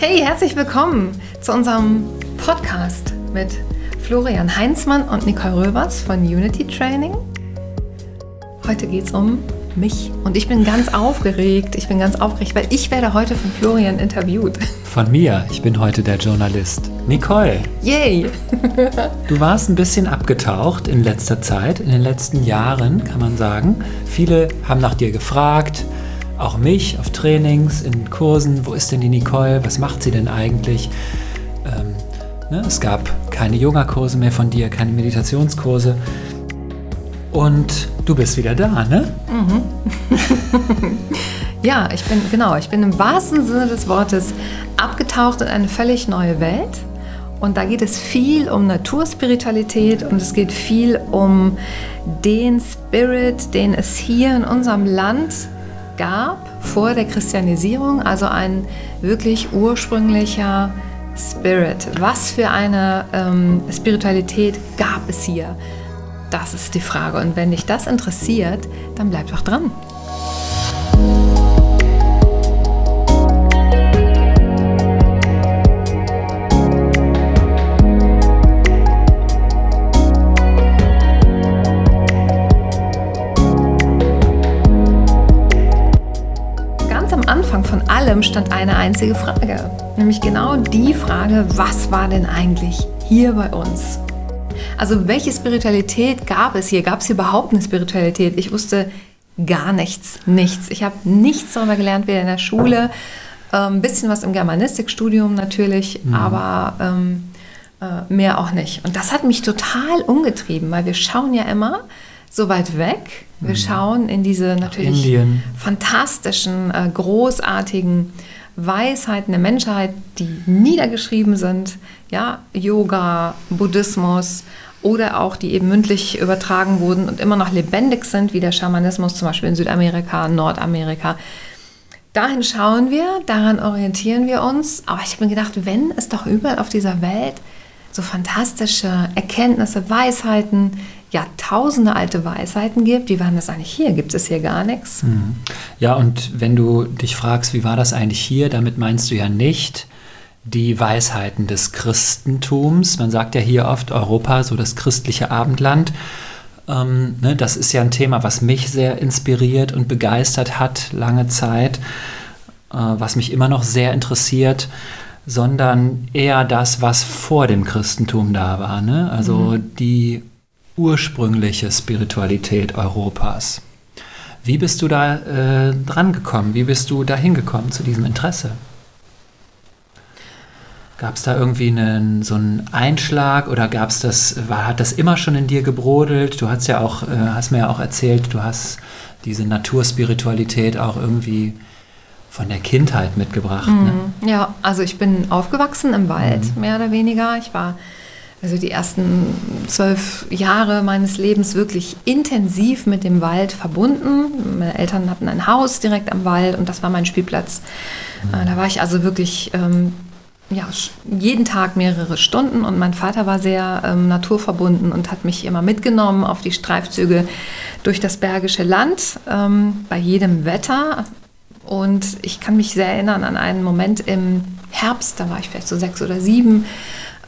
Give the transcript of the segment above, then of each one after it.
Hey, herzlich willkommen zu unserem Podcast mit Florian Heinzmann und Nicole Röbers von Unity Training. Heute geht es um mich und ich bin ganz aufgeregt. Ich bin ganz aufgeregt, weil ich werde heute von Florian interviewt. Von mir. Ich bin heute der Journalist. Nicole. Yay! Du warst ein bisschen abgetaucht in letzter Zeit, in den letzten Jahren, kann man sagen. Viele haben nach dir gefragt, auch mich auf Trainings, in Kursen. Wo ist denn die Nicole? Was macht sie denn eigentlich? Ähm, ne, es gab keine Yogakurse mehr von dir, keine Meditationskurse. Und du bist wieder da, ne? Mhm. ja, ich bin, genau, ich bin im wahrsten Sinne des Wortes abgetaucht in eine völlig neue Welt. Und da geht es viel um Naturspiritualität und es geht viel um den Spirit, den es hier in unserem Land gab vor der Christianisierung, also ein wirklich ursprünglicher Spirit. Was für eine ähm, Spiritualität gab es hier? Das ist die Frage. Und wenn dich das interessiert, dann bleib doch dran. Allem stand eine einzige Frage, nämlich genau die Frage, was war denn eigentlich hier bei uns? Also welche Spiritualität gab es hier? Gab es hier überhaupt eine Spiritualität? Ich wusste gar nichts, nichts. Ich habe nichts darüber gelernt, weder in der Schule, ein ähm, bisschen was im Germanistikstudium natürlich, mhm. aber ähm, äh, mehr auch nicht. Und das hat mich total umgetrieben, weil wir schauen ja immer so weit weg. Wir mhm. schauen in diese natürlich fantastischen, äh, großartigen Weisheiten der Menschheit, die niedergeschrieben sind. Ja, Yoga, Buddhismus, oder auch die eben mündlich übertragen wurden und immer noch lebendig sind, wie der Schamanismus zum Beispiel in Südamerika, Nordamerika. Dahin schauen wir, daran orientieren wir uns. Aber ich habe mir gedacht, wenn es doch überall auf dieser Welt so fantastische Erkenntnisse, Weisheiten, Jahrtausende alte Weisheiten gibt, wie waren das eigentlich hier? Gibt es hier gar nichts? Mhm. Ja, und wenn du dich fragst, wie war das eigentlich hier, damit meinst du ja nicht, die Weisheiten des Christentums. Man sagt ja hier oft Europa, so das christliche Abendland. Ähm, ne, das ist ja ein Thema, was mich sehr inspiriert und begeistert hat, lange Zeit, äh, was mich immer noch sehr interessiert, sondern eher das, was vor dem Christentum da war. Ne? Also mhm. die ursprüngliche Spiritualität Europas. Wie bist du da äh, dran gekommen? Wie bist du da hingekommen zu diesem Interesse? Gab es da irgendwie einen, so einen Einschlag oder gab es das, war, hat das immer schon in dir gebrodelt? Du hast ja auch, äh, hast mir ja auch erzählt, du hast diese Naturspiritualität auch irgendwie von der Kindheit mitgebracht. Ne? Mhm. Ja, also ich bin aufgewachsen im Wald, mhm. mehr oder weniger. Ich war also die ersten zwölf Jahre meines Lebens wirklich intensiv mit dem Wald verbunden. Meine Eltern hatten ein Haus direkt am Wald und das war mein Spielplatz. Mhm. Da war ich also wirklich ähm, ja, jeden Tag mehrere Stunden und mein Vater war sehr ähm, naturverbunden und hat mich immer mitgenommen auf die Streifzüge durch das Bergische Land ähm, bei jedem Wetter. Und ich kann mich sehr erinnern an einen Moment im Herbst, da war ich vielleicht so sechs oder sieben.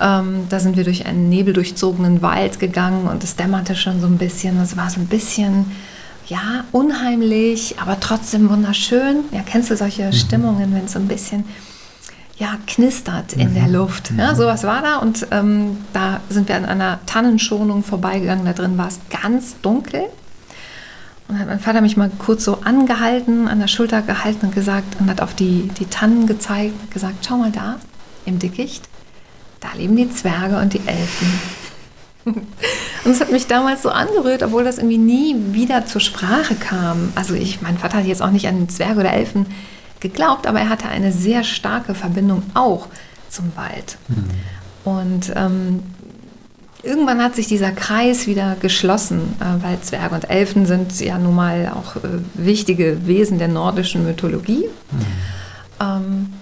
Ähm, da sind wir durch einen nebeldurchzogenen Wald gegangen und es dämmerte schon so ein bisschen. Es war so ein bisschen, ja, unheimlich, aber trotzdem wunderschön. Ja, kennst du solche mhm. Stimmungen, wenn es so ein bisschen ja, knistert in mhm. der Luft. Ja, mhm. sowas war da und ähm, da sind wir an einer Tannenschonung vorbeigegangen. Da drin war es ganz dunkel. Und dann hat mein Vater mich mal kurz so angehalten, an der Schulter gehalten und gesagt und hat auf die, die Tannen gezeigt und gesagt, schau mal da, im Dickicht, da leben die Zwerge und die Elfen. Und es hat mich damals so angerührt, obwohl das irgendwie nie wieder zur Sprache kam. Also ich, mein Vater hat jetzt auch nicht an Zwerge oder Elfen geglaubt, aber er hatte eine sehr starke Verbindung auch zum Wald. Mhm. Und ähm, irgendwann hat sich dieser Kreis wieder geschlossen, äh, weil Zwerge und Elfen sind ja nun mal auch äh, wichtige Wesen der nordischen Mythologie. Mhm. Ähm,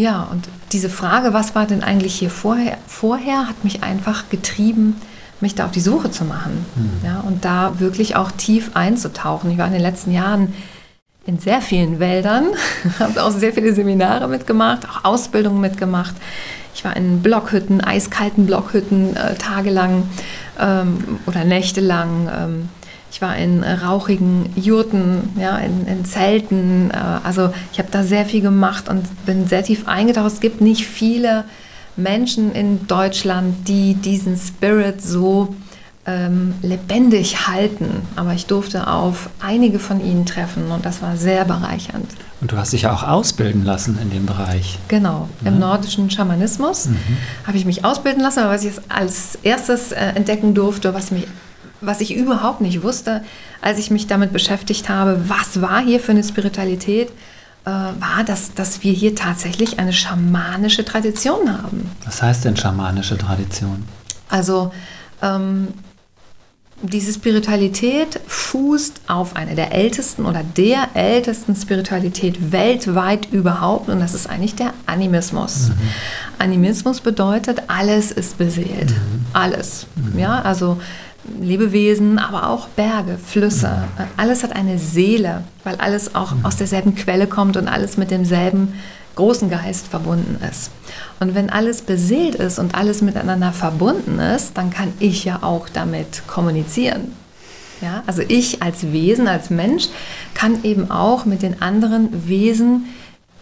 ja, und diese Frage, was war denn eigentlich hier vorher, vorher hat mich einfach getrieben, mich da auf die Suche zu machen. Mhm. Ja, und da wirklich auch tief einzutauchen. Ich war in den letzten Jahren in sehr vielen Wäldern, habe auch sehr viele Seminare mitgemacht, auch Ausbildungen mitgemacht. Ich war in Blockhütten, eiskalten Blockhütten äh, tagelang ähm, oder nächtelang. Ähm, ich war in äh, rauchigen Jurten, ja, in, in Zelten. Äh, also ich habe da sehr viel gemacht und bin sehr tief eingetaucht. Es gibt nicht viele Menschen in Deutschland, die diesen Spirit so ähm, lebendig halten. Aber ich durfte auf einige von ihnen treffen und das war sehr bereichernd. Und du hast dich ja auch ausbilden lassen in dem Bereich. Genau, ja. im nordischen Schamanismus mhm. habe ich mich ausbilden lassen, aber was ich als erstes äh, entdecken durfte, was, mich, was ich überhaupt nicht wusste, als ich mich damit beschäftigt habe, was war hier für eine Spiritualität, äh, war, dass, dass wir hier tatsächlich eine schamanische Tradition haben. Was heißt denn schamanische Tradition? Also ähm, diese Spiritualität fußt auf einer der ältesten oder der ältesten Spiritualität weltweit überhaupt und das ist eigentlich der Animismus. Mhm. Animismus bedeutet, alles ist beseelt. Mhm. Alles. Mhm. Ja, also Lebewesen, aber auch Berge, Flüsse. Alles hat eine Seele, weil alles auch aus derselben Quelle kommt und alles mit demselben großen Geist verbunden ist. Und wenn alles beseelt ist und alles miteinander verbunden ist, dann kann ich ja auch damit kommunizieren. Ja, also ich als Wesen, als Mensch kann eben auch mit den anderen Wesen,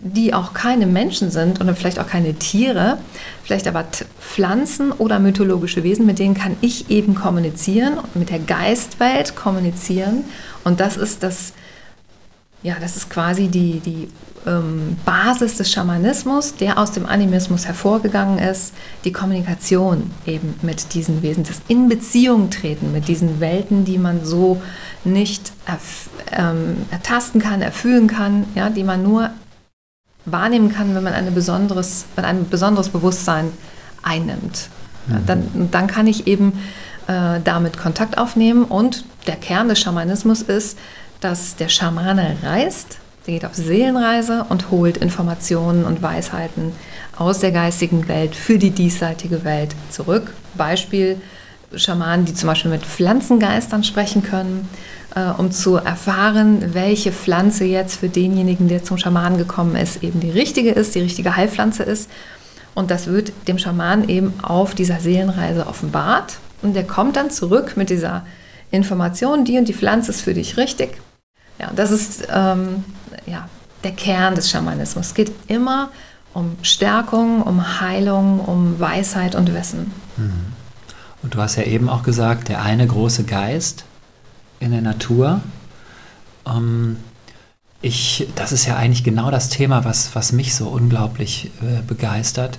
die auch keine Menschen sind oder vielleicht auch keine Tiere, vielleicht aber Pflanzen oder mythologische Wesen, mit denen kann ich eben kommunizieren und mit der Geistwelt kommunizieren. Und das ist das, ja, das ist quasi die, die ähm, Basis des Schamanismus, der aus dem Animismus hervorgegangen ist, die Kommunikation eben mit diesen Wesen, das in Beziehung treten mit diesen Welten, die man so nicht ähm, ertasten kann, erfüllen kann, ja, die man nur wahrnehmen kann, wenn man eine besonderes, wenn ein besonderes Bewusstsein einnimmt. Mhm. dann, dann kann ich eben äh, damit Kontakt aufnehmen und der Kern des Schamanismus ist, dass der Schamane reist, der geht auf Seelenreise und holt Informationen und Weisheiten aus der geistigen Welt für die diesseitige Welt zurück. Beispiel Schamanen, die zum Beispiel mit Pflanzengeistern sprechen können, um zu erfahren, welche Pflanze jetzt für denjenigen, der zum Schamanen gekommen ist, eben die richtige ist, die richtige Heilpflanze ist. Und das wird dem Schamanen eben auf dieser Seelenreise offenbart. Und der kommt dann zurück mit dieser Information, die und die Pflanze ist für dich richtig. Ja, das ist ähm, ja, der Kern des Schamanismus. Es geht immer um Stärkung, um Heilung, um Weisheit und Wissen. Mhm. Und du hast ja eben auch gesagt, der eine große Geist in der Natur. Ähm, ich, das ist ja eigentlich genau das Thema, was, was mich so unglaublich äh, begeistert.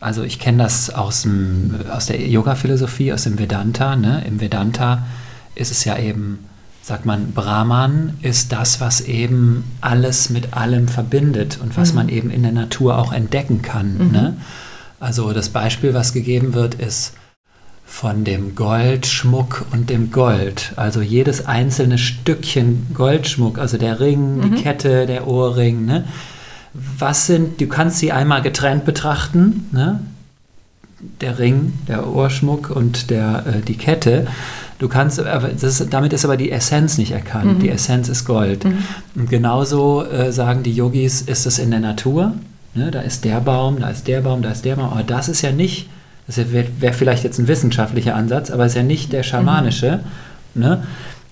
Also ich kenne das aus, dem, aus der Yoga-Philosophie, aus dem Vedanta. Ne? Im Vedanta ist es ja eben sagt man, Brahman ist das, was eben alles mit allem verbindet und was mhm. man eben in der Natur auch entdecken kann. Mhm. Ne? Also das Beispiel, was gegeben wird, ist von dem Goldschmuck und dem Gold. Also jedes einzelne Stückchen Goldschmuck, also der Ring, mhm. die Kette, der Ohrring. Ne? Was sind, du kannst sie einmal getrennt betrachten, ne? der Ring, der Ohrschmuck und der, äh, die Kette. Du kannst, aber das, damit ist aber die Essenz nicht erkannt. Mhm. Die Essenz ist Gold. Mhm. Und genauso äh, sagen die Yogis, ist es in der Natur. Ne? Da ist der Baum, da ist der Baum, da ist der Baum. Aber das ist ja nicht, das wäre wär vielleicht jetzt ein wissenschaftlicher Ansatz, aber es ist ja nicht der schamanische. Mhm. Ne?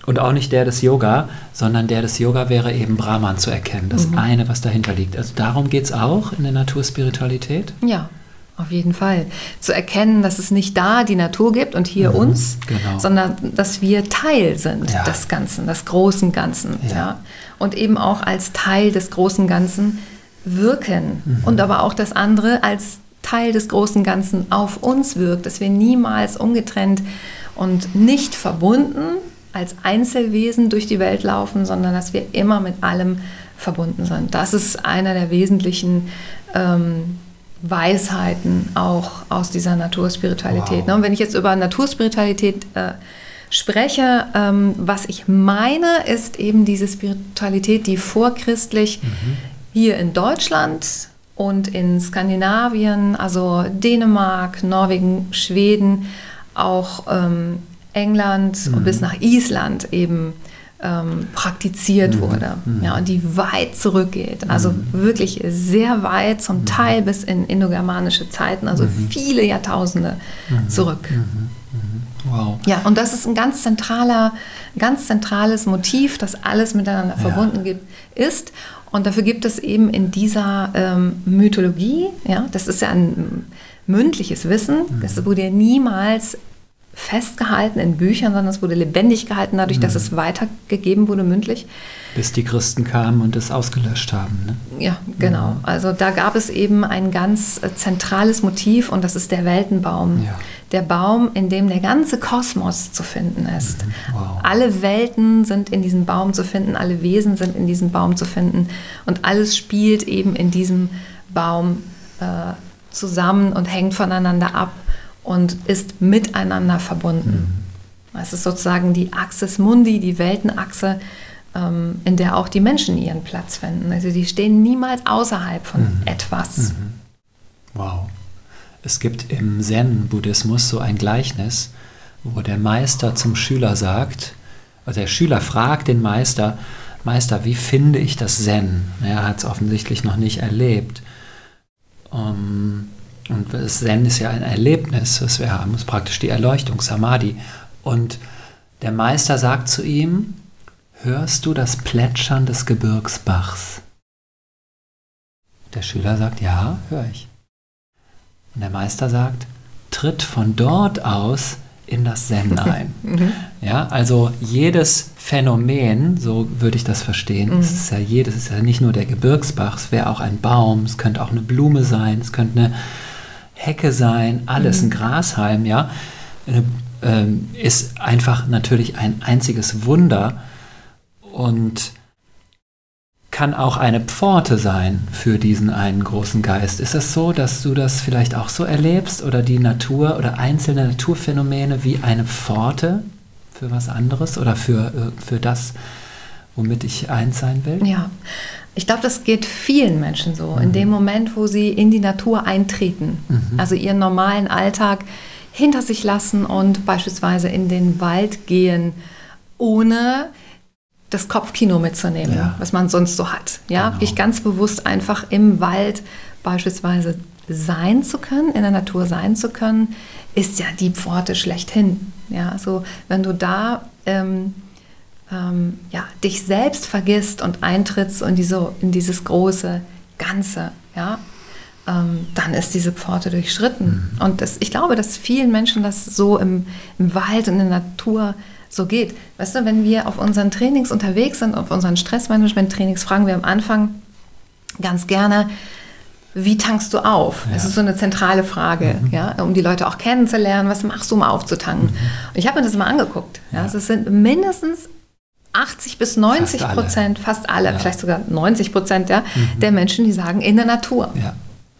Und auch nicht der des Yoga, sondern der des Yoga wäre eben Brahman zu erkennen. Das mhm. eine, was dahinter liegt. Also darum geht es auch in der Naturspiritualität? Ja, auf jeden Fall. Zu erkennen, dass es nicht da die Natur gibt und hier mhm, uns, genau. sondern dass wir Teil sind ja. des Ganzen, des großen Ganzen. Ja. ja. Und eben auch als Teil des großen Ganzen wirken. Mhm. Und aber auch das andere als Teil des großen Ganzen auf uns wirkt, dass wir niemals ungetrennt und nicht verbunden als Einzelwesen durch die Welt laufen, sondern dass wir immer mit allem verbunden sind. Das ist einer der wesentlichen ähm, Weisheiten auch aus dieser Naturspiritualität. Wow. Ne? Und wenn ich jetzt über Naturspiritualität äh, spreche, ähm, was ich meine, ist eben diese Spiritualität, die vorchristlich mhm. hier in Deutschland und in Skandinavien, also Dänemark, Norwegen, Schweden, auch ähm, England mhm. und bis nach Island eben ähm, praktiziert mhm. wurde. Mhm. Ja, und die weit zurückgeht. Also mhm. wirklich sehr weit, zum mhm. Teil bis in indogermanische Zeiten, also viele Jahrtausende zurück. Wow. Ja, und das ist ein ganz zentraler, ganz zentrales Motiv, das alles miteinander ja. verbunden gibt, ist. Und dafür gibt es eben in dieser ähm, Mythologie, ja, das ist ja ein mündliches Wissen, das wurde ja niemals festgehalten in Büchern, sondern es wurde lebendig gehalten, dadurch, mhm. dass es weitergegeben wurde mündlich. Bis die Christen kamen und es ausgelöscht haben. Ne? Ja, genau. Mhm. Also da gab es eben ein ganz äh, zentrales Motiv und das ist der Weltenbaum. Ja. Der Baum, in dem der ganze Kosmos zu finden ist. Mhm. Wow. Alle Welten sind in diesem Baum zu finden, alle Wesen sind in diesem Baum zu finden und alles spielt eben in diesem Baum äh, zusammen und hängt voneinander ab und ist miteinander verbunden. Mhm. Es ist sozusagen die Axis Mundi, die Weltenachse, ähm, in der auch die Menschen ihren Platz finden. Also die stehen niemals außerhalb von mhm. etwas. Mhm. Wow. Es gibt im Zen-Buddhismus so ein Gleichnis, wo der Meister zum Schüler sagt, also der Schüler fragt den Meister, Meister, wie finde ich das Zen? Er hat es offensichtlich noch nicht erlebt. Ähm, und das Zen ist ja ein Erlebnis, was wir haben, ist praktisch die Erleuchtung, Samadhi. Und der Meister sagt zu ihm, hörst du das Plätschern des Gebirgsbachs? Der Schüler sagt, ja, höre ich. Und der Meister sagt, tritt von dort aus in das Zen ein. Mhm. Ja, also jedes Phänomen, so würde ich das verstehen, mhm. es ist ja jedes, es ist ja nicht nur der Gebirgsbach, es wäre auch ein Baum, es könnte auch eine Blume sein, es könnte eine Hecke sein, alles mhm. ein Grashalm, ja, ähm, ist einfach natürlich ein einziges Wunder und kann auch eine Pforte sein für diesen einen großen Geist. Ist es so, dass du das vielleicht auch so erlebst oder die Natur oder einzelne Naturphänomene wie eine Pforte für was anderes oder für, äh, für das, womit ich eins sein will? Ja, ich glaube, das geht vielen Menschen so. Mhm. In dem Moment, wo sie in die Natur eintreten, mhm. also ihren normalen Alltag hinter sich lassen und beispielsweise in den Wald gehen, ohne das Kopfkino mitzunehmen, ja. was man sonst so hat. Ja, genau. ich ganz bewusst einfach im Wald beispielsweise sein zu können, in der Natur sein zu können, ist ja die Pforte schlechthin. Ja, also wenn du da ähm, ähm, ja, dich selbst vergisst und eintrittst in, diese, in dieses große Ganze, ja, ähm, dann ist diese Pforte durchschritten. Mhm. Und das, ich glaube, dass vielen Menschen das so im, im Wald und in der Natur so geht. Weißt du, wenn wir auf unseren Trainings unterwegs sind, auf unseren Stressmanagement-Trainings, fragen wir am Anfang ganz gerne, wie tankst du auf? Ja. Das ist so eine zentrale Frage, mhm. ja, um die Leute auch kennenzulernen. Was machst du, um aufzutanken? Mhm. Und ich habe mir das mal angeguckt. Ja. Also es sind mindestens 80 bis 90 fast Prozent, fast alle, ja. vielleicht sogar 90 Prozent ja, mhm. der Menschen, die sagen in der Natur. Ja,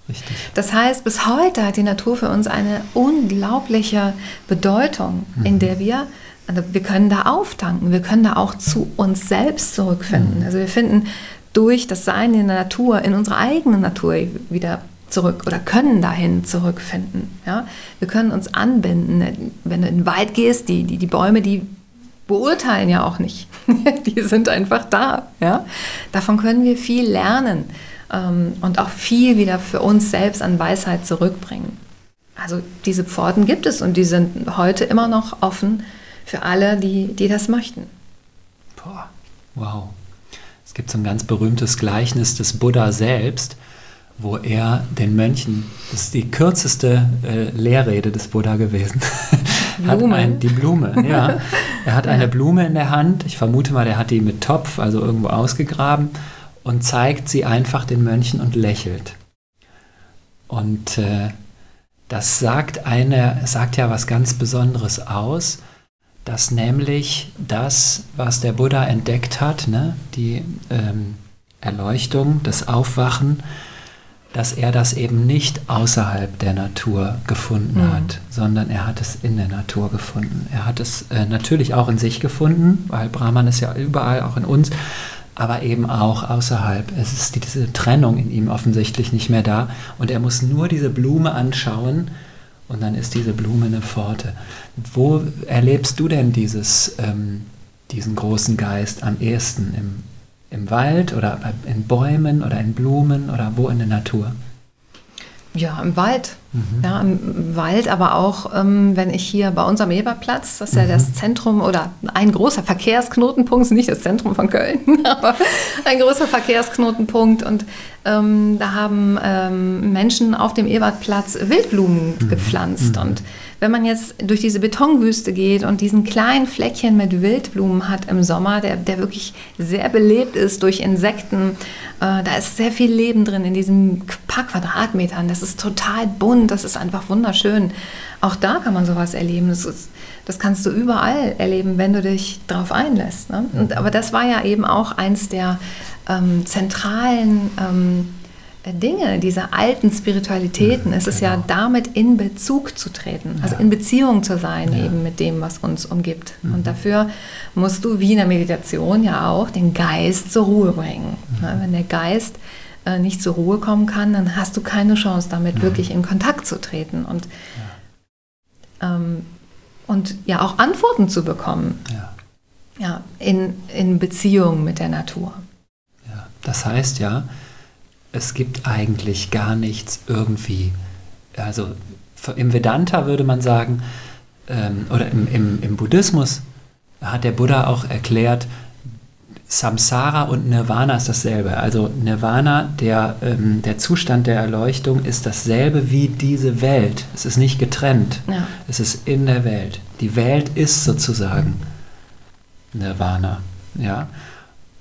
richtig. Das heißt, bis heute hat die Natur für uns eine unglaubliche Bedeutung, mhm. in der wir, also wir können da auftanken, wir können da auch zu uns selbst zurückfinden. Mhm. Also wir finden durch das Sein in der Natur, in unsere eigene Natur wieder zurück oder können dahin zurückfinden. Ja? Wir können uns anbinden. Wenn du in den Wald gehst, die, die, die Bäume, die beurteilen ja auch nicht. die sind einfach da. Ja? Davon können wir viel lernen ähm, und auch viel wieder für uns selbst an Weisheit zurückbringen. Also diese Pforten gibt es und die sind heute immer noch offen für alle, die, die das möchten. Boah, wow. Es gibt so ein ganz berühmtes Gleichnis des Buddha selbst, wo er den Mönchen, das ist die kürzeste äh, Lehrrede des Buddha gewesen, hat ein, die Blume, ja. Er hat ja. eine Blume in der Hand, ich vermute mal, er hat die mit Topf, also irgendwo ausgegraben und zeigt sie einfach den Mönchen und lächelt. Und äh, das sagt eine, sagt ja was ganz Besonderes aus, dass nämlich das, was der Buddha entdeckt hat, ne, die ähm, Erleuchtung, das Aufwachen, dass er das eben nicht außerhalb der Natur gefunden mhm. hat, sondern er hat es in der Natur gefunden. Er hat es äh, natürlich auch in sich gefunden, weil Brahman ist ja überall, auch in uns, aber eben auch außerhalb. Es ist diese Trennung in ihm offensichtlich nicht mehr da und er muss nur diese Blume anschauen und dann ist diese Blume eine Pforte. Wo erlebst du denn dieses, ähm, diesen großen Geist am ehesten? Im, im Wald oder in Bäumen oder in Blumen oder wo in der Natur? Ja, im Wald. Mhm. Ja, im Wald, aber auch, ähm, wenn ich hier bei unserem Eberplatz, das ist ja mhm. das Zentrum oder ein großer Verkehrsknotenpunkt, nicht das Zentrum von Köln, aber ein großer Verkehrsknotenpunkt. Und ähm, da haben ähm, Menschen auf dem Ebertplatz Wildblumen mhm. gepflanzt. Mhm. Und wenn man jetzt durch diese Betonwüste geht und diesen kleinen Fleckchen mit Wildblumen hat im Sommer, der, der wirklich sehr belebt ist durch Insekten, äh, da ist sehr viel Leben drin in diesen paar Quadratmetern. Das ist total bunt, das ist einfach wunderschön. Auch da kann man sowas erleben. Das, ist, das kannst du überall erleben, wenn du dich darauf einlässt. Ne? Und, aber das war ja eben auch eins der ähm, zentralen ähm, Dinge, diese alten Spiritualitäten, es ist ja genau. damit in Bezug zu treten, also in Beziehung zu sein ja. eben mit dem, was uns umgibt. Mhm. Und dafür musst du wie in der Meditation ja auch den Geist zur Ruhe bringen. Mhm. Wenn der Geist äh, nicht zur Ruhe kommen kann, dann hast du keine Chance, damit mhm. wirklich in Kontakt zu treten und, ja. Ähm, und ja auch Antworten zu bekommen. Ja. Ja, in, in Beziehung mit der Natur. Ja, das heißt ja, es gibt eigentlich gar nichts irgendwie. Also im Vedanta würde man sagen, ähm, oder im, im, im Buddhismus hat der Buddha auch erklärt, Samsara und Nirvana ist dasselbe. Also Nirvana, der, ähm, der Zustand der Erleuchtung, ist dasselbe wie diese Welt. Es ist nicht getrennt. Ja. Es ist in der Welt. Die Welt ist sozusagen Nirvana. Ja?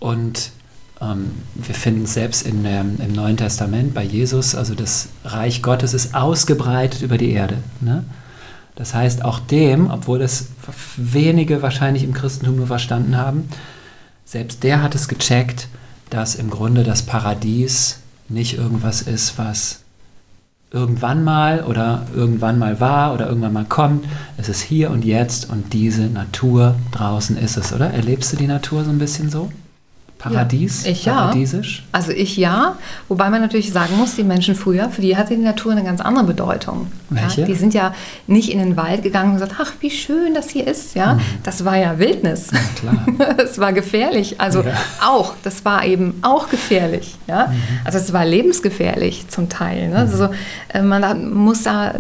Und wir finden selbst in, ähm, im Neuen Testament bei Jesus, also das Reich Gottes ist ausgebreitet über die Erde. Ne? Das heißt, auch dem, obwohl das wenige wahrscheinlich im Christentum nur verstanden haben, selbst der hat es gecheckt, dass im Grunde das Paradies nicht irgendwas ist, was irgendwann mal oder irgendwann mal war oder irgendwann mal kommt. Es ist hier und jetzt und diese Natur draußen ist es, oder? Erlebst du die Natur so ein bisschen so? Paradies? Ja, ich ja. Also ich ja, wobei man natürlich sagen muss, die Menschen früher, für die hatte die Natur eine ganz andere Bedeutung. Welche? Ja, die sind ja nicht in den Wald gegangen und gesagt, ach, wie schön das hier ist. Ja, mhm. Das war ja Wildnis. Ja, klar. das war gefährlich. Also ja. auch, das war eben auch gefährlich. Ja? Mhm. Also es war lebensgefährlich zum Teil. Ne? Mhm. Also äh, man muss da äh,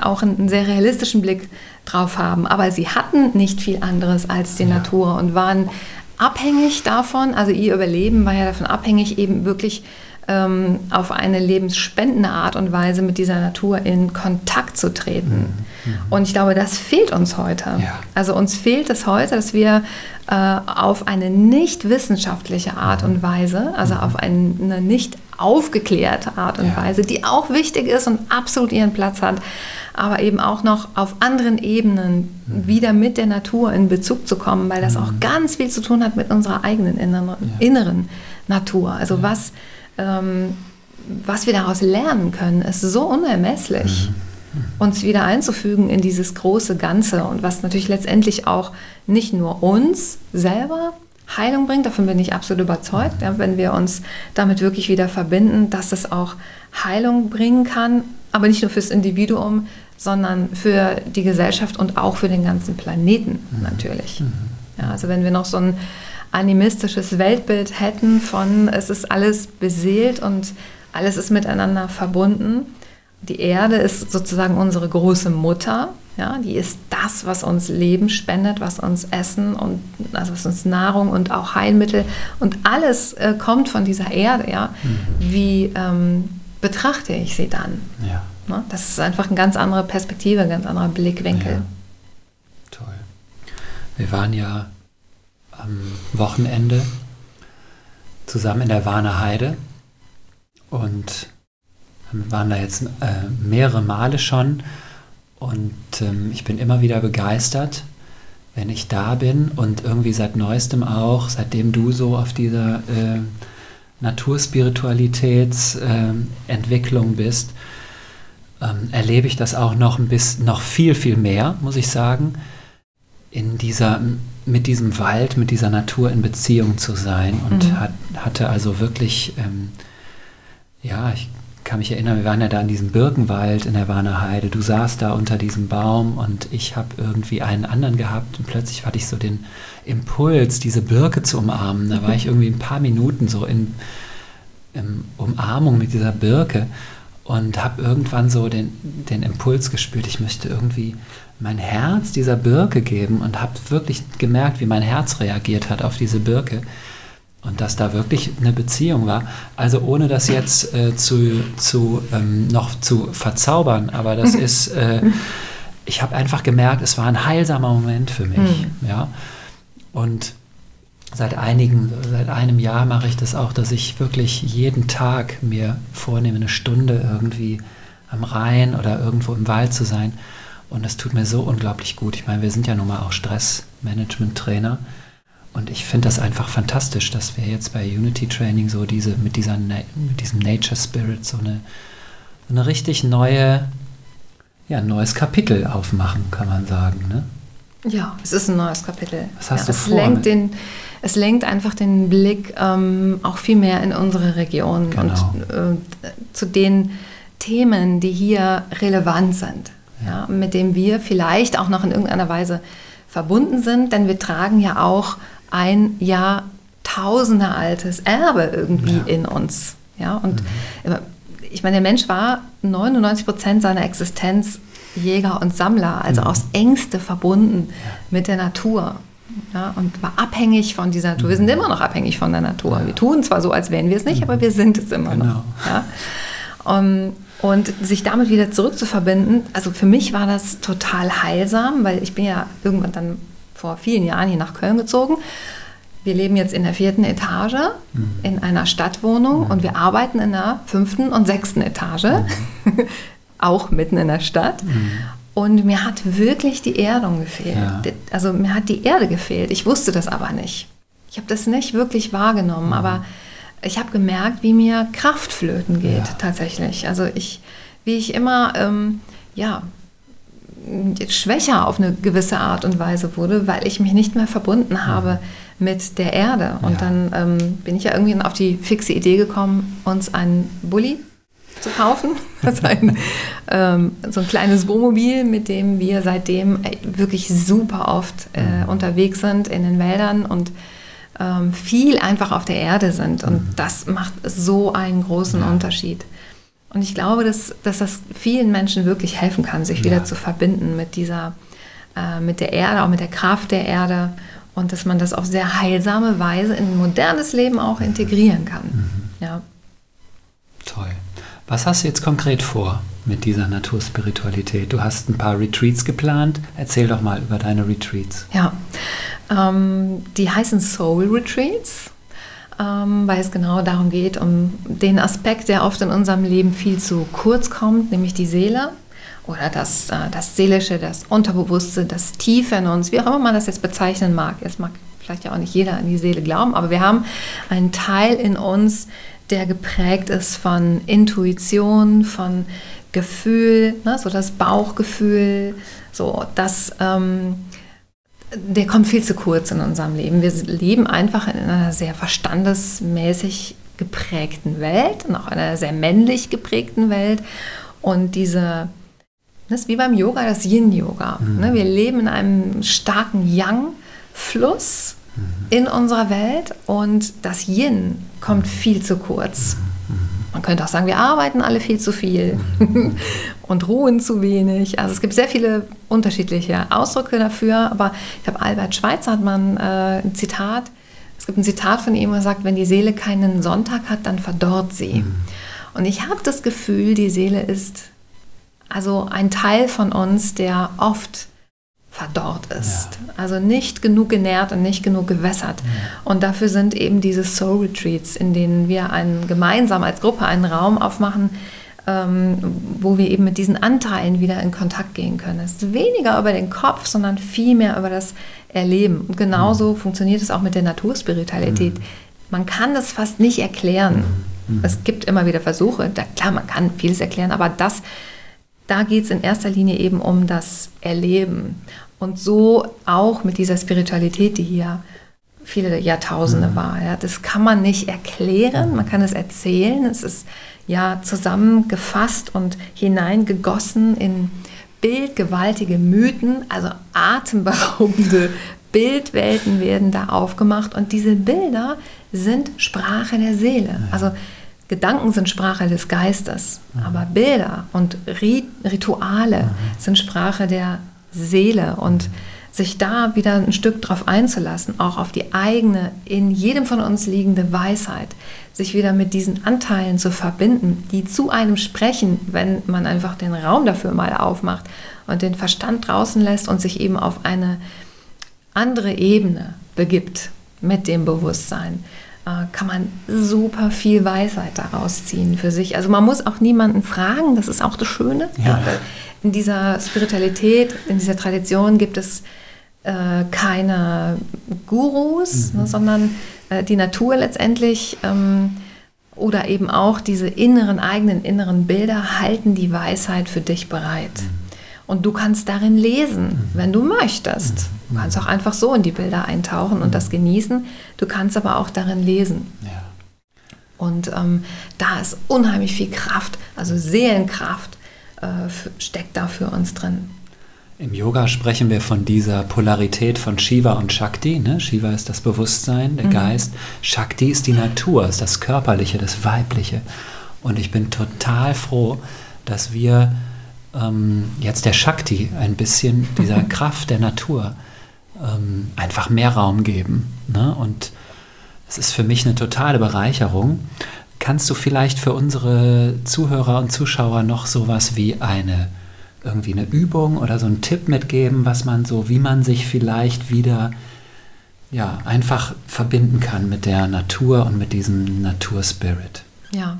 auch einen sehr realistischen Blick drauf haben. Aber sie hatten nicht viel anderes als die Natur und waren abhängig davon, also ihr Überleben war ja davon abhängig, eben wirklich ähm, auf eine lebensspendende Art und Weise mit dieser Natur in Kontakt zu treten. Mhm. mhm. Und ich glaube, das fehlt uns heute. Ja. Also uns fehlt es heute, dass wir äh, auf eine nicht wissenschaftliche Art mhm. und Weise, also mhm. auf eine nicht aufgeklärte Art und ja. Weise, die auch wichtig ist und absolut ihren Platz hat, aber eben auch noch auf anderen Ebenen mhm. wieder mit der Natur in Bezug zu kommen, weil das mhm. auch ganz viel zu tun hat mit unserer eigenen inneren, ja. inneren Natur. Also ja. was, ähm, was wir daraus lernen können, ist so unermesslich. Mhm. Uns wieder einzufügen in dieses große Ganze und was natürlich letztendlich auch nicht nur uns selber Heilung bringt, davon bin ich absolut überzeugt, ja, wenn wir uns damit wirklich wieder verbinden, dass es auch Heilung bringen kann, aber nicht nur fürs Individuum, sondern für die Gesellschaft und auch für den ganzen Planeten mhm. natürlich. Mhm. Ja, also wenn wir noch so ein animistisches Weltbild hätten von es ist alles beseelt und alles ist miteinander verbunden. Die Erde ist sozusagen unsere große Mutter. Ja, die ist das, was uns Leben spendet, was uns Essen und also was uns Nahrung und auch Heilmittel und alles äh, kommt von dieser Erde. Ja, mhm. wie ähm, betrachte ich sie dann? Ja. Ne? Das ist einfach eine ganz andere Perspektive, ein ganz anderer Blickwinkel. Ja. Toll. Wir waren ja am Wochenende zusammen in der Warner Heide und waren da jetzt äh, mehrere Male schon und ähm, ich bin immer wieder begeistert, wenn ich da bin und irgendwie seit neuestem auch, seitdem du so auf dieser äh, Naturspiritualitätsentwicklung äh, bist, ähm, erlebe ich das auch noch ein bisschen, noch viel, viel mehr, muss ich sagen, in dieser, mit diesem Wald, mit dieser Natur in Beziehung zu sein und mhm. hat, hatte also wirklich, ähm, ja, ich kann mich erinnern, wir waren ja da in diesem Birkenwald in der Warner Heide. Du saßt da unter diesem Baum und ich habe irgendwie einen anderen gehabt und plötzlich hatte ich so den Impuls, diese Birke zu umarmen. Da war ich irgendwie ein paar Minuten so in, in Umarmung mit dieser Birke und habe irgendwann so den, den Impuls gespürt, ich möchte irgendwie mein Herz dieser Birke geben und habe wirklich gemerkt, wie mein Herz reagiert hat auf diese Birke und dass da wirklich eine Beziehung war. Also ohne das jetzt äh, zu, zu ähm, noch zu verzaubern, aber das ist, äh, ich habe einfach gemerkt, es war ein heilsamer Moment für mich. Mhm. Ja? Und seit einigen, seit einem Jahr mache ich das auch, dass ich wirklich jeden Tag mir vornehme, eine Stunde irgendwie am Rhein oder irgendwo im Wald zu sein. Und das tut mir so unglaublich gut. Ich meine, wir sind ja nun mal auch Stressmanagement-Trainer. Und ich finde das einfach fantastisch, dass wir jetzt bei Unity Training so diese, mit, dieser, mit diesem Nature Spirit so eine, eine richtig neue, ja, ein neues Kapitel aufmachen, kann man sagen. Ne? Ja, es ist ein neues Kapitel. Was hast ja, du es vor? Lenkt den, es lenkt einfach den Blick ähm, auch viel mehr in unsere Region Genau. und äh, zu den Themen, die hier relevant sind, ja. mit denen wir vielleicht auch noch in irgendeiner Weise verbunden sind, denn wir tragen ja auch ein Jahrtausende altes Erbe irgendwie Ja. in uns. Ja, und ich meine, der Mensch war 99 Prozent seiner Existenz Jäger und Sammler, also aus Ängste verbunden mit der Natur. Ja, und war abhängig von dieser Natur. Wir sind immer noch abhängig von der Natur. Wir tun zwar so, als wären wir es nicht, aber wir sind es immer Genau. noch. Ja? Um, und sich damit wieder zurückzuverbinden, also für mich war das total heilsam, weil ich bin ja irgendwann dann vor vielen Jahren hier nach Köln gezogen. Wir leben jetzt in der vierten Etage in einer Stadtwohnung und wir arbeiten in der fünften und sechsten Etage, auch mitten in der Stadt. Und mir hat wirklich die Erdung gefehlt. Ja. Also mir hat die Erde gefehlt. Ich wusste das aber nicht. Ich habe das nicht wirklich wahrgenommen, aber ich habe gemerkt, wie mir Kraft flöten geht Ja. tatsächlich. Also ich, wie ich immer, ähm, ja, schwächer auf eine gewisse Art und Weise wurde, weil ich mich nicht mehr verbunden habe mit der Erde. Und Ja. dann ähm, bin ich ja irgendwie auf die fixe Idee gekommen, uns einen Bulli zu kaufen. Ein, ähm, so ein kleines Wohnmobil, mit dem wir seitdem äh, wirklich super oft äh, unterwegs sind in den Wäldern und ähm, viel einfach auf der Erde sind. Und das macht so einen großen Ja. Unterschied. Und ich glaube, dass, dass das vielen Menschen wirklich helfen kann, sich wieder Ja. zu verbinden mit dieser, äh, mit der Erde, auch mit der Kraft der Erde und dass man das auf sehr heilsame Weise in ein modernes Leben auch integrieren kann. Ja. Toll. Was hast du jetzt konkret vor mit dieser Naturspiritualität? Du hast ein paar Retreats geplant. Erzähl doch mal über deine Retreats. Ja, ähm, die heißen Soul Retreats, ähm, weil es genau darum geht, um den Aspekt, der oft in unserem Leben viel zu kurz kommt, nämlich die Seele oder das, äh, das Seelische, das Unterbewusste, das Tiefe in uns, wie auch immer man das jetzt bezeichnen mag. Es mag vielleicht ja auch nicht jeder an die Seele glauben, aber wir haben einen Teil in uns, der geprägt ist von Intuition, von Gefühl, ne, so das Bauchgefühl, so das, ähm, der kommt viel zu kurz in unserem Leben. Wir leben einfach in einer sehr verstandesmäßig geprägten Welt und auch einer sehr männlich geprägten Welt. Und diese, das ist wie beim Yoga, das Yin-Yoga. Ne, wir leben in einem starken Yang-Fluss in unserer Welt und das Yin kommt viel zu kurz. Man könnte auch sagen, wir arbeiten alle viel zu viel und ruhen zu wenig. Also es gibt sehr viele unterschiedliche Ausdrücke dafür, aber ich glaube, Albert Schweitzer hat man äh, ein Zitat, es gibt ein Zitat von ihm, wo er sagt, wenn die Seele keinen Sonntag hat, dann verdorrt sie. Und ich habe das Gefühl, die Seele ist also ein Teil von uns, der oft verdorrt ist. Also nicht genug genährt und nicht genug gewässert. Und dafür sind eben diese Soul Retreats, in denen wir einen, gemeinsam als Gruppe einen Raum aufmachen, ähm, wo wir eben mit diesen Anteilen wieder in Kontakt gehen können. Es ist weniger über den Kopf, sondern viel mehr über das Erleben. Und genauso funktioniert es auch mit der Naturspiritualität. Man kann das fast nicht erklären. Es gibt immer wieder Versuche. Da, klar, man kann vieles erklären, aber das da geht es in erster Linie eben um das Erleben. Und so auch mit dieser Spiritualität, die hier viele Jahrtausende mhm. war. Ja. Das kann man nicht erklären, man kann es erzählen. Es ist ja zusammengefasst und hineingegossen in bildgewaltige Mythen, also atemberaubende Bildwelten werden da aufgemacht und diese Bilder sind Sprache der Seele. Also Gedanken sind Sprache des Geistes, aber Bilder und Rituale sind Sprache der Seele und sich da wieder ein Stück drauf einzulassen, auch auf die eigene, in jedem von uns liegende Weisheit, sich wieder mit diesen Anteilen zu verbinden, die zu einem sprechen, wenn man einfach den Raum dafür mal aufmacht und den Verstand draußen lässt und sich eben auf eine andere Ebene begibt mit dem Bewusstsein, kann man super viel Weisheit daraus ziehen für sich. Also man muss auch niemanden fragen, das ist auch das Schöne. Ja. In dieser Spiritualität, in dieser Tradition gibt es äh, keine Gurus, mhm. ne, sondern äh, die Natur letztendlich ähm, oder eben auch diese inneren, eigenen inneren Bilder halten die Weisheit für dich bereit. Mhm. Und du kannst darin lesen, mhm. wenn du möchtest. Du kannst auch einfach so in die Bilder eintauchen und das genießen. Du kannst aber auch darin lesen. Ja. Und ähm, da ist unheimlich viel Kraft, also Seelenkraft äh, steckt da für uns drin. Im Yoga sprechen wir von dieser Polarität von Shiva und Shakti. Ne? Shiva ist das Bewusstsein, der mhm. Geist. Shakti ist die Natur, ist das Körperliche, das Weibliche. Und ich bin total froh, dass wir ähm, jetzt der Shakti ein bisschen, dieser Kraft der Natur, ähm, einfach mehr Raum geben. Ne? Und es ist für mich eine totale Bereicherung. Kannst du vielleicht für unsere Zuhörer und Zuschauer noch sowas wie eine irgendwie eine Übung oder so einen Tipp mitgeben, was man so, wie man sich vielleicht wieder ja, einfach verbinden kann mit der Natur und mit diesem Naturspirit. Ja,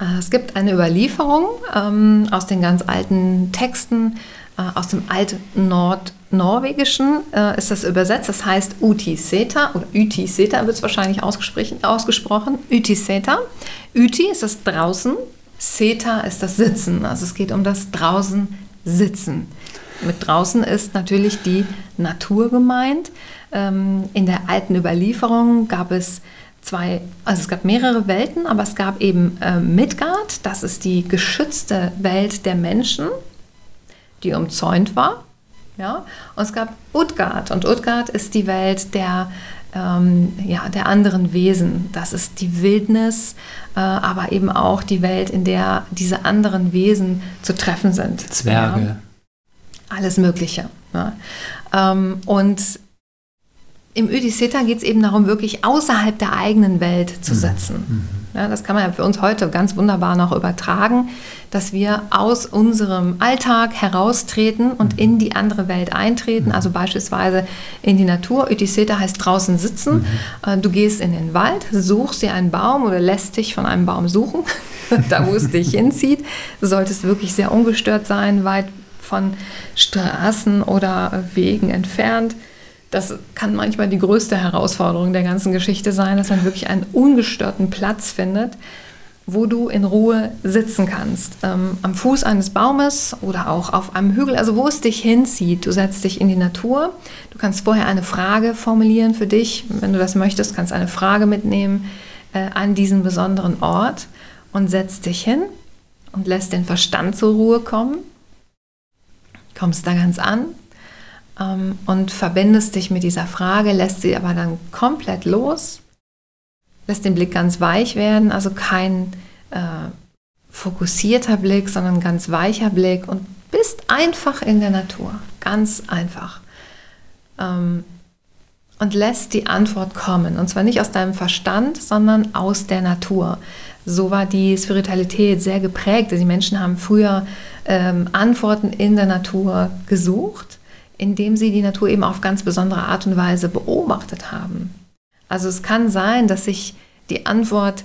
äh, es gibt eine Überlieferung ähm, aus den ganz alten Texten, aus dem Alt-Nordnorwegischen äh, ist das übersetzt. Das heißt Uti Seta oder Uti Seta wird es wahrscheinlich ausgesprochen. Uti Seta. Uti ist das draußen, Seta ist das Sitzen. Also es geht um das draußen Sitzen. Mit draußen ist natürlich die Natur gemeint. Ähm, in der alten Überlieferung gab es zwei, also es gab mehrere Welten, aber es gab eben äh, Midgard, das ist die geschützte Welt der Menschen, die umzäunt war. Ja? Und es gab Utgard und Utgard ist die Welt der ähm, ja, der anderen Wesen. Das ist die Wildnis, äh, aber eben auch die Welt, in der diese anderen Wesen zu treffen sind. Zwerge. Ja. Alles Mögliche. Ja. Ähm, und im Ödiseta geht es eben darum, wirklich außerhalb der eigenen Welt zu mhm. setzen. Mhm. Ja, das kann man ja für uns heute ganz wunderbar noch übertragen, dass wir aus unserem Alltag heraustreten und mhm. in die andere Welt eintreten, mhm. also beispielsweise in die Natur. Ödiseta heißt draußen sitzen. Mhm. Äh, du gehst in den Wald, suchst dir einen Baum oder lässt dich von einem Baum suchen, da wo es dich hinzieht. Du solltest wirklich sehr ungestört sein, weit von Straßen oder Wegen entfernt das kann manchmal die größte Herausforderung der ganzen Geschichte sein, dass man wirklich einen ungestörten Platz findet, wo du in Ruhe sitzen kannst. Ähm, am Fuß eines Baumes oder auch auf einem Hügel, also wo es dich hinzieht. Du setzt dich in die Natur. Du kannst vorher eine Frage formulieren für dich. Wenn du das möchtest, kannst eine Frage mitnehmen äh, an diesen besonderen Ort und setzt dich hin und lässt den Verstand zur Ruhe kommen. Kommst da ganz an und verbindest dich mit dieser Frage, lässt sie aber dann komplett los, lässt den Blick ganz weich werden, also kein äh, fokussierter Blick, sondern ganz weicher Blick und bist einfach in der Natur, ganz einfach. Ähm, und lässt die Antwort kommen. Und zwar nicht aus deinem Verstand, sondern aus der Natur. So war die Spiritualität sehr geprägt. Die Menschen haben früher ähm, Antworten in der Natur gesucht indem sie die Natur eben auf ganz besondere Art und Weise beobachtet haben. Also es kann sein, dass sich die Antwort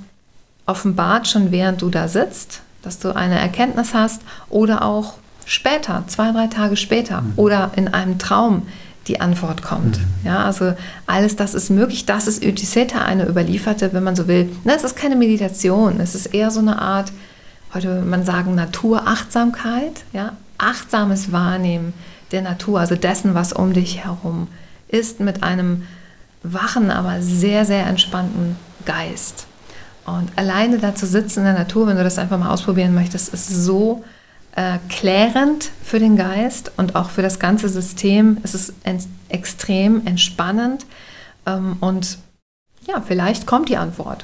offenbart schon während du da sitzt, dass du eine Erkenntnis hast oder auch später, zwei, drei Tage später mhm. oder in einem Traum die Antwort kommt. Mhm. Ja, also alles das ist möglich. Das ist Utiseta, eine überlieferte, wenn man so will. Ne, es ist keine Meditation, es ist eher so eine Art, heute würde man sagen, Naturachtsamkeit, ja, achtsames Wahrnehmen der Natur, also dessen, was um dich herum ist, mit einem wachen, aber sehr, sehr entspannten Geist. Und alleine da zu sitzen in der Natur, wenn du das einfach mal ausprobieren möchtest, ist so äh, klärend für den Geist und auch für das ganze System. Es ist extrem entspannend ähm, und ja, vielleicht kommt die Antwort.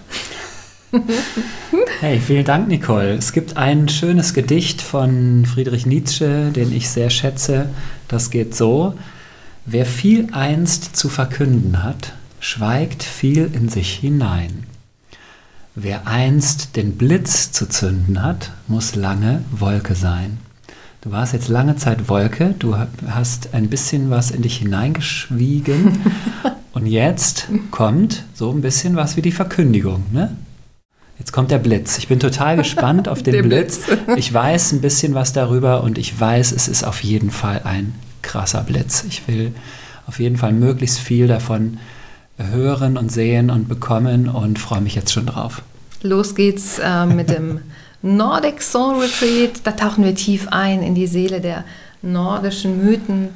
Hey, vielen Dank, Nicole. Es gibt ein schönes Gedicht von Friedrich Nietzsche, den ich sehr schätze. Das geht so. Wer viel einst zu verkünden hat, schweigt viel in sich hinein. Wer einst den Blitz zu zünden hat, muss lange Wolke sein. Du warst jetzt lange Zeit Wolke, du hast ein bisschen was in dich hineingeschwiegen und jetzt kommt so ein bisschen was wie die Verkündigung. Ne? Jetzt kommt der Blitz. Ich bin total gespannt auf den Blitz. Blitz. Ich weiß ein bisschen was darüber und ich weiß, es ist auf jeden Fall ein krasser Blitz. Ich will auf jeden Fall möglichst viel davon hören und sehen und bekommen und freue mich jetzt schon drauf. Los geht's äh, mit dem Nordic Soul Retreat. Da tauchen wir tief ein in die Seele der nordischen Mythen,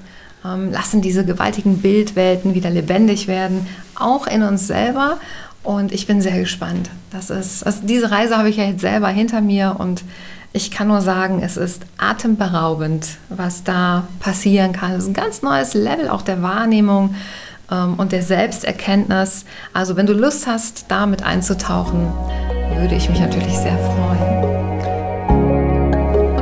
ähm, lassen diese gewaltigen Bildwelten wieder lebendig werden, auch in uns selber. Und ich bin sehr gespannt. Das ist, also diese Reise habe ich ja jetzt selber hinter mir und ich kann nur sagen, es ist atemberaubend, was da passieren kann. Es ist ein ganz neues Level auch der Wahrnehmung ähm, und der Selbsterkenntnis. Also wenn du Lust hast, da mit einzutauchen, würde ich mich natürlich sehr freuen.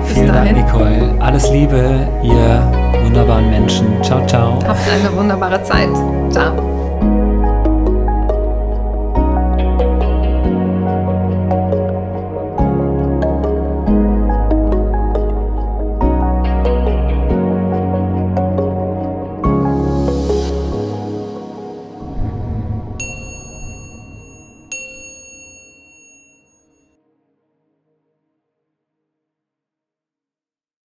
Vielen dahin. Dank, Nicole. Alles Liebe, ihr wunderbaren Menschen. Ciao, ciao. Habt eine wunderbare Zeit. Ciao.